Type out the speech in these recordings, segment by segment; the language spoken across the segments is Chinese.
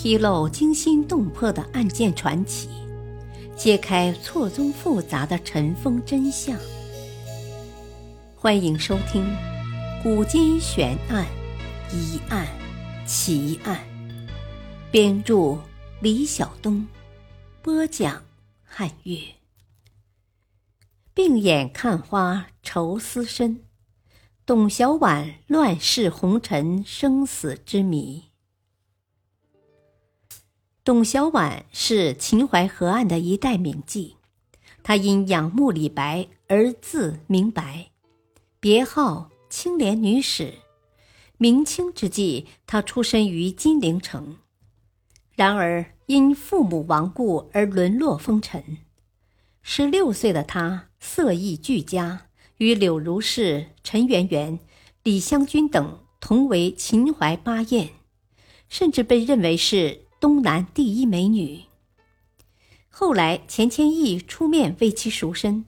披露惊心动魄的案件传奇，揭开错综复杂的尘封真相。欢迎收听《古今悬案、疑案、奇案》，编著李晓东，播讲汉月。病眼看花愁思深，董小宛乱世红尘生死之谜。董小宛是秦淮河岸的一代名妓，她因仰慕李白而字明白，别号青莲女史。明清之际，她出身于金陵城，然而因父母亡故而沦落风尘。十六岁的她色艺俱佳，与柳如是、陈圆圆、李香君等同为秦淮八艳，甚至被认为是。东南第一美女。后来，钱谦益出面为其赎身，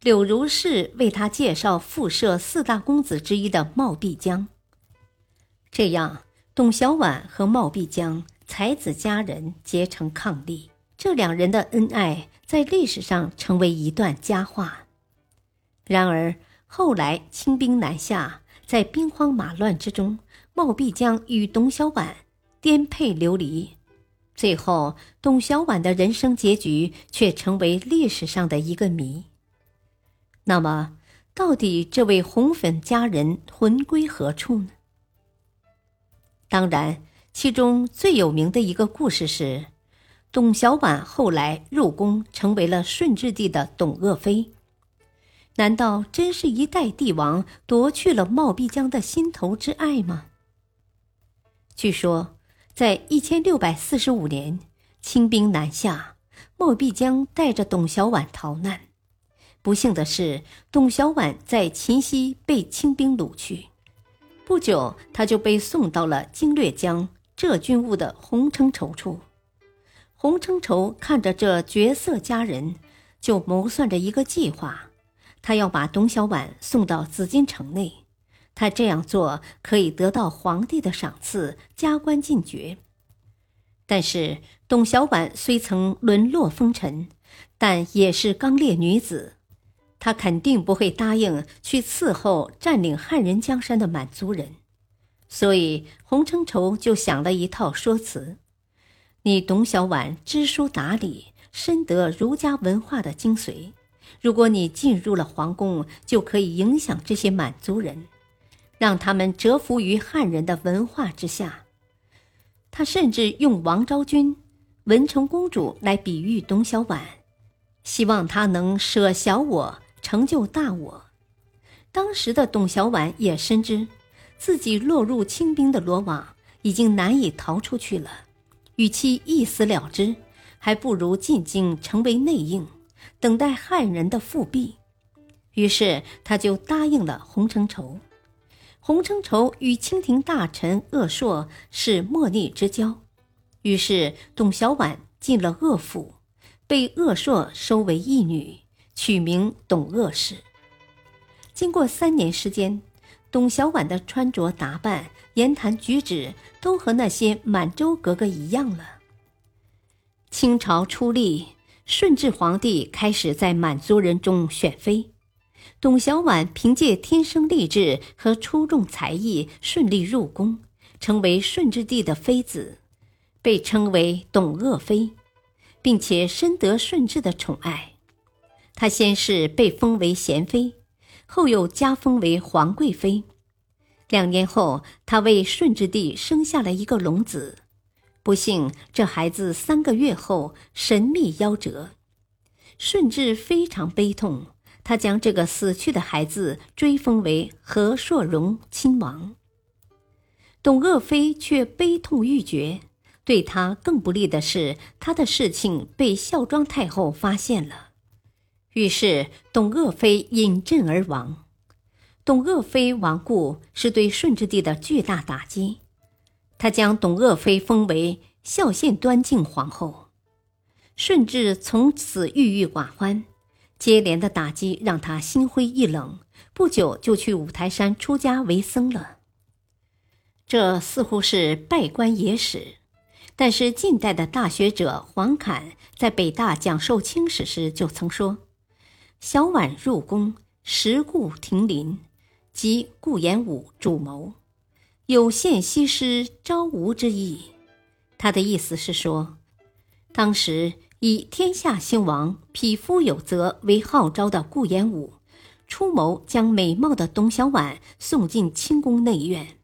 柳如是为他介绍复社四大公子之一的冒辟疆。这样，董小宛和冒辟疆才子佳人结成伉俪，这两人的恩爱在历史上成为一段佳话。然而，后来清兵南下，在兵荒马乱之中，冒辟疆与董小宛。颠沛流离，最后董小宛的人生结局却成为历史上的一个谜。那么，到底这位红粉佳人魂归何处呢？当然，其中最有名的一个故事是，董小宛后来入宫，成为了顺治帝的董鄂妃。难道真是一代帝王夺去了冒辟疆的心头之爱吗？据说。在一千六百四十五年，清兵南下，莫必江带着董小宛逃难。不幸的是，董小宛在秦西被清兵掳去，不久他就被送到了经略江浙军务的洪承畴处。洪承畴看着这绝色佳人，就谋算着一个计划，他要把董小宛送到紫禁城内。他这样做可以得到皇帝的赏赐，加官进爵。但是董小宛虽曾沦落风尘，但也是刚烈女子，她肯定不会答应去伺候占领汉人江山的满族人。所以洪承畴就想了一套说辞：你董小宛知书达理，深得儒家文化的精髓，如果你进入了皇宫，就可以影响这些满族人。让他们折服于汉人的文化之下。他甚至用王昭君、文成公主来比喻董小宛，希望她能舍小我，成就大我。当时的董小宛也深知自己落入清兵的罗网，已经难以逃出去了。与其一死了之，还不如进京成为内应，等待汉人的复辟。于是，他就答应了洪承畴。洪承畴与清廷大臣鄂硕是莫逆之交，于是董小宛进了鄂府，被鄂硕收为义女，取名董鄂氏。经过三年时间，董小宛的穿着打扮、言谈举止都和那些满洲格格一样了。清朝初立，顺治皇帝开始在满族人中选妃。董小宛凭借天生丽质和出众才艺，顺利入宫，成为顺治帝的妃子，被称为董鄂妃，并且深得顺治的宠爱。她先是被封为贤妃，后又加封为皇贵妃。两年后，她为顺治帝生下了一个龙子，不幸这孩子三个月后神秘夭折，顺治非常悲痛。他将这个死去的孩子追封为和硕荣亲王。董鄂妃却悲痛欲绝。对他更不利的是，他的事情被孝庄太后发现了，于是董鄂妃饮鸩而亡。董鄂妃亡故是对顺治帝的巨大打击，他将董鄂妃封为孝献端敬皇后。顺治从此郁郁寡欢。接连的打击让他心灰意冷，不久就去五台山出家为僧了。这似乎是拜官野史，但是近代的大学者黄侃在北大讲授清史时就曾说：“小婉入宫，时故亭林，即顾炎武主谋，有献西施招吴之意。”他的意思是说，当时以天下兴亡、匹夫有责为号召的顾炎武。出谋将美貌的董小宛送进清宫内院，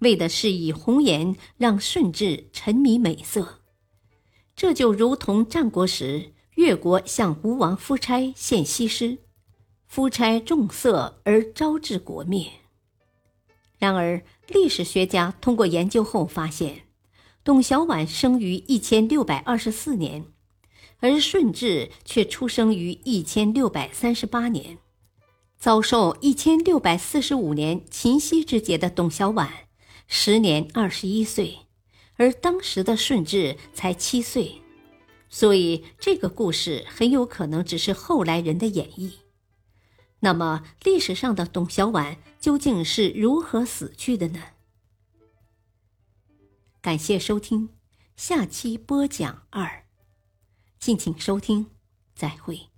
为的是以红颜让顺治沉迷美色。这就如同战国时越国向吴王夫差献西施，夫差重色而招致国灭。然而，历史学家通过研究后发现，董小宛生于一千六百二十四年，而顺治却出生于一千六百三十八年。遭受一千六百四十五年秦西之劫的董小宛，时年二十一岁，而当时的顺治才七岁，所以这个故事很有可能只是后来人的演绎。那么，历史上的董小宛究竟是如何死去的呢？感谢收听，下期播讲二，敬请收听，再会。